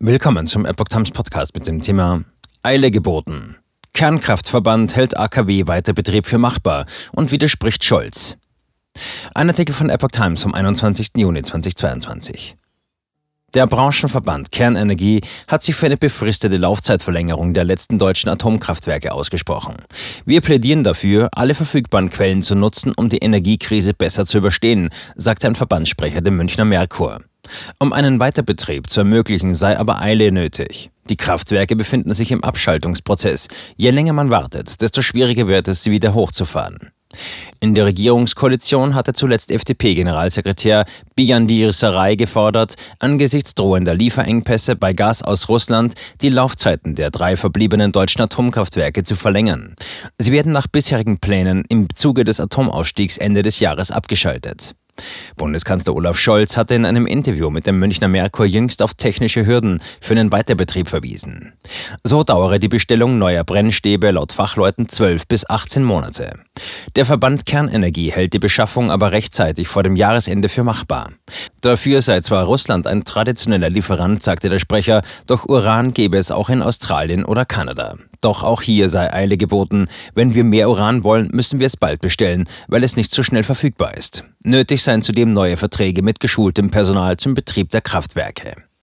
Willkommen zum Epoch Times Podcast mit dem Thema Eile geboten. Kernkraftverband hält AKW Weiterbetrieb für machbar und widerspricht Scholz. Ein Artikel von Epoch Times vom 21. Juni 2022. Der Branchenverband Kernenergie hat sich für eine befristete Laufzeitverlängerung der letzten deutschen Atomkraftwerke ausgesprochen. Wir plädieren dafür, alle verfügbaren Quellen zu nutzen, um die Energiekrise besser zu überstehen, sagte ein Verbandssprecher dem Münchner Merkur. Um einen Weiterbetrieb zu ermöglichen, sei aber Eile nötig. Die Kraftwerke befinden sich im Abschaltungsprozess. Je länger man wartet, desto schwieriger wird es, sie wieder hochzufahren. In der Regierungskoalition hatte zuletzt FDP-Generalsekretär Bijandir Sarai gefordert, angesichts drohender Lieferengpässe bei Gas aus Russland die Laufzeiten der drei verbliebenen deutschen Atomkraftwerke zu verlängern. Sie werden nach bisherigen Plänen im Zuge des Atomausstiegs Ende des Jahres abgeschaltet. Bundeskanzler Olaf Scholz hatte in einem Interview mit dem Münchner Merkur jüngst auf technische Hürden für den Weiterbetrieb verwiesen. So dauere die Bestellung neuer Brennstäbe laut Fachleuten 12 bis 18 Monate. Der Verband Kernenergie hält die Beschaffung aber rechtzeitig vor dem Jahresende für machbar. Dafür sei zwar Russland ein traditioneller Lieferant, sagte der Sprecher, doch Uran gebe es auch in Australien oder Kanada. Doch auch hier sei Eile geboten. Wenn wir mehr Uran wollen, müssen wir es bald bestellen, weil es nicht so schnell verfügbar ist. Nötig seien zudem neue Verträge mit geschultem Personal zum Betrieb der Kraftwerke.